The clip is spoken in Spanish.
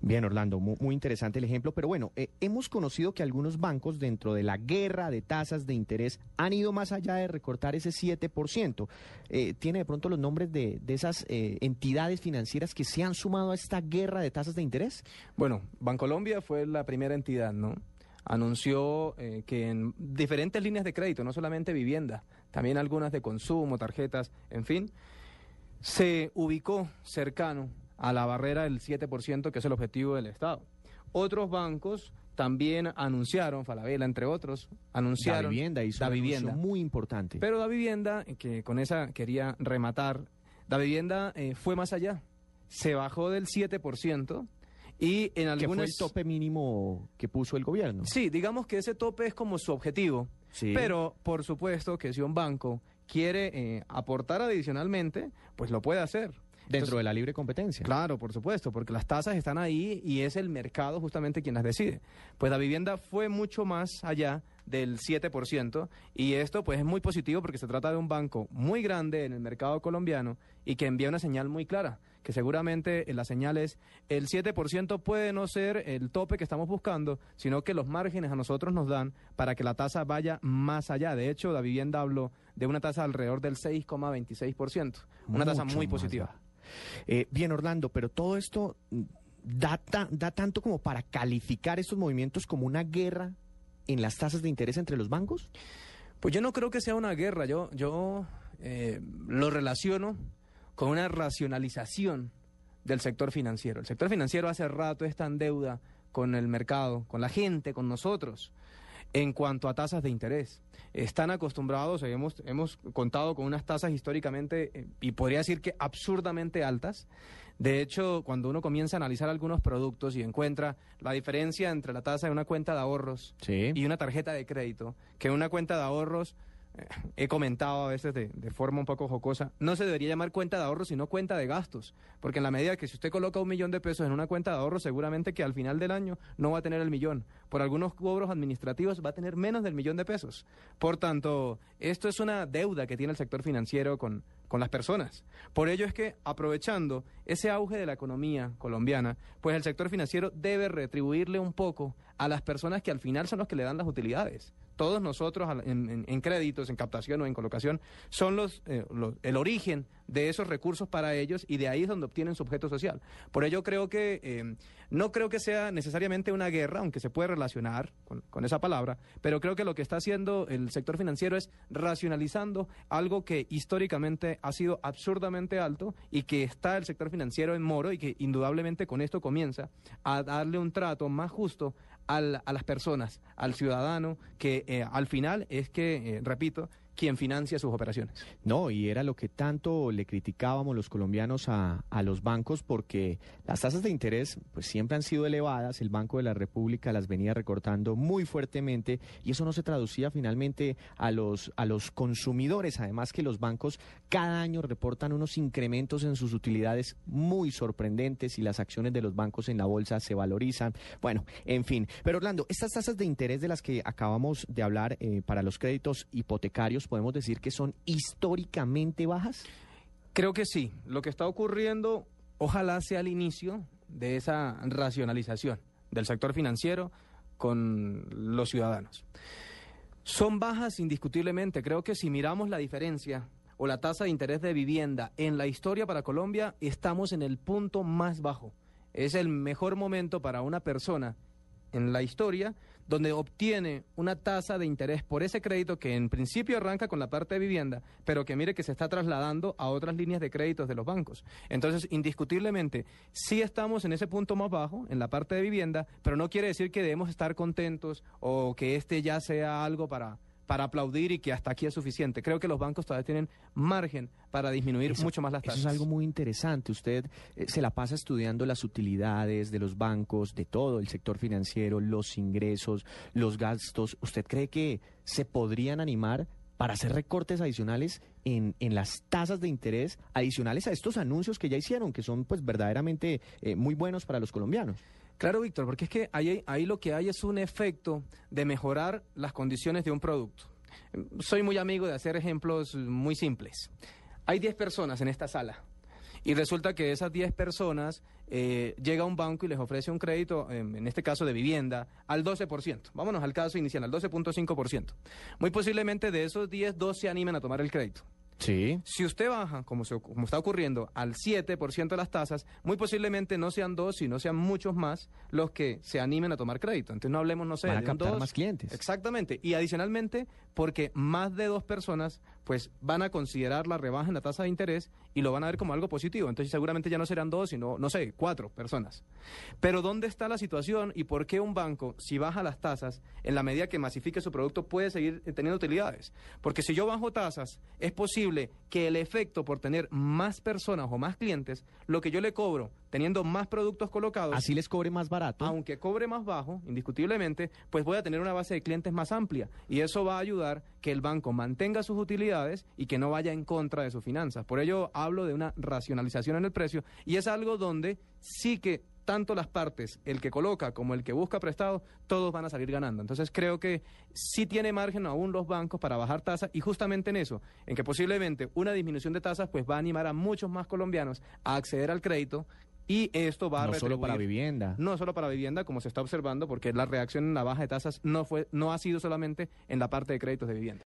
Bien, Orlando, muy, interesante el ejemplo, pero bueno, eh, hemos conocido que algunos bancos dentro de la guerra de tasas de interés han ido más allá de recortar ese 7%. Eh, ¿Tiene de pronto los nombres de, de esas eh, entidades financieras que se han sumado a esta guerra de tasas de interés? Bueno, Bancolombia fue la primera entidad, ¿no? Anunció eh, que en diferentes líneas de crédito, no solamente vivienda, también algunas de consumo, tarjetas, en fin, se ubicó cercano a la barrera del 7%, que es el objetivo del Estado. Otros bancos también anunciaron, Falabella entre otros, anunciaron... La vivienda hizo Da Vivienda. muy importante. Pero Da Vivienda, que con esa quería rematar, Da Vivienda eh, fue más allá. Se bajó del 7% y en que fue algunas... el tope mínimo que puso el gobierno. Sí, digamos que ese tope es como su objetivo. Sí. Pero, por supuesto, que si un banco quiere eh, aportar adicionalmente, pues lo puede hacer. Dentro Entonces, de la libre competencia. Claro, por supuesto, porque las tasas están ahí y es el mercado justamente quien las decide. Pues la vivienda fue mucho más allá del 7% y esto pues es muy positivo porque se trata de un banco muy grande en el mercado colombiano y que envía una señal muy clara, que seguramente la señal es el 7% puede no ser el tope que estamos buscando, sino que los márgenes a nosotros nos dan para que la tasa vaya más allá. De hecho, la vivienda habló de una tasa alrededor del 6,26%, una tasa muy positiva. Eh, bien, Orlando, pero todo esto mm, da, ta- da tanto como para calificar estos movimientos como una guerra en las tasas de interés entre los bancos. Pues yo no creo que sea una guerra, yo, yo eh, lo relaciono con una racionalización del sector financiero. El sector financiero hace rato está en deuda con el mercado, con la gente, con nosotros, en cuanto a tasas de interés. Están acostumbrados, hemos, hemos contado con unas tasas históricamente, eh, y podría decir que absurdamente altas. De hecho, cuando uno comienza a analizar algunos productos y encuentra la diferencia entre la tasa de una cuenta de ahorros Sí. y una tarjeta de crédito, que una cuenta de ahorros, he comentado a veces de, forma un poco jocosa, no se debería llamar cuenta de ahorros, sino cuenta de gastos, porque en la medida que si usted coloca un millón de pesos en una cuenta de ahorros, seguramente que al final del año no va a tener el millón. Por algunos cobros administrativos va a tener menos del millón de pesos. Por tanto, esto es una deuda que tiene el sector financiero con, con las personas. Por ello es que, aprovechando ese auge de la economía colombiana, pues el sector financiero debe retribuirle un poco a las personas que al final son los que le dan las utilidades. Todos nosotros en, créditos, en captación o en colocación, son los, eh, los- el origen de esos recursos para ellos y de ahí es donde obtienen su objeto social. Por ello creo que eh, no creo que sea necesariamente una guerra, aunque se puede relacionar con, con esa palabra, pero creo que lo que está haciendo el sector financiero es racionalizando algo que históricamente ha sido absurdamente alto y que está el sector financiero en moro y que indudablemente con esto comienza a darle un trato más justo al- a las personas, al ciudadano, que eh, al final es que, eh, repito, quien financia sus operaciones. No, y era lo que tanto le criticábamos los colombianos a, a los bancos porque las tasas de interés pues siempre han sido elevadas, el Banco de la República las venía recortando muy fuertemente y eso no se traducía finalmente a los a los consumidores, además que los bancos cada año reportan unos incrementos en sus utilidades muy sorprendentes y las acciones de los bancos en la bolsa se valorizan. Bueno, en fin, pero Orlando, estas tasas de interés de las que acabamos de hablar eh, para los créditos hipotecarios, podemos decir que son históricamente bajas. Creo que sí. Lo que está ocurriendo, ojalá sea el inicio de esa racionalización del sector financiero con los ciudadanos. Son bajas indiscutiblemente. Creo que si miramos la diferencia o la tasa de interés de vivienda en la historia para Colombia, estamos en el punto más bajo. Es el mejor momento para una persona en la historia donde obtiene una tasa de interés por ese crédito que en principio arranca con la parte de vivienda, pero que mire que se está trasladando a otras líneas de créditos de los bancos. Entonces, indiscutiblemente, sí estamos en ese punto más bajo, en la parte de vivienda, pero no quiere decir que debemos estar contentos o que este ya sea algo para para aplaudir y que hasta aquí es suficiente. Creo que los bancos todavía tienen margen para disminuir Eso- mucho más las Eso tasas. es algo muy interesante. Usted eh, se la pasa estudiando las utilidades de los bancos, de todo el sector financiero, los ingresos, los gastos. ¿Usted cree que se podrían animar para hacer recortes adicionales en, en las tasas de interés adicionales a estos anuncios que ya hicieron, que son pues verdaderamente eh, muy buenos para los colombianos? Claro, Víctor, porque es que ahí, ahí lo que hay es un efecto de mejorar las condiciones de un producto. Soy muy amigo de hacer ejemplos muy simples. Hay 10 personas en esta sala y resulta que esas 10 personas eh, llega a un banco y les ofrece un crédito, en este caso de vivienda, al 12%. Vámonos al caso inicial, al 12.5%. Muy posiblemente de esos 10, dos se animen a tomar el crédito. Sí. Si usted baja, como, se- como está ocurriendo, al 7% de las tasas, muy posiblemente no sean dos, sino sean muchos más los que se animen a tomar crédito. Entonces no hablemos, no sé, Van a de captar dos. más clientes. Exactamente. Y adicionalmente, porque más de dos personas, pues van a considerar la rebaja en la tasa de interés y lo van a ver como algo positivo. Entonces seguramente ya no serán dos, sino, no sé, cuatro personas. Pero ¿dónde está la situación y por qué un banco, si baja las tasas, en la medida que masifique su producto, puede seguir eh, teniendo utilidades? Porque si yo bajo tasas, es posible que el efecto por tener más personas o más clientes, lo que yo le cobro teniendo más productos colocados, Así les cobre más barato. aunque cobre más bajo, indiscutiblemente, pues voy a tener una base de clientes más amplia y eso va a ayudar que el banco mantenga sus utilidades y que no vaya en contra de sus finanzas. Por ello hablo de una racionalización en el precio y es algo donde sí que tanto las partes, el que coloca como el que busca prestado, todos van a salir ganando. Entonces creo que sí tiene margen aún los bancos para bajar tasas y justamente en eso, en que posiblemente una disminución de tasas pues va a animar a muchos más colombianos a acceder al crédito y esto va a no solo para vivienda. no solo para vivienda, como se está observando, porque la reacción en la baja de tasas no fue, no ha sido solamente en la parte de créditos de vivienda.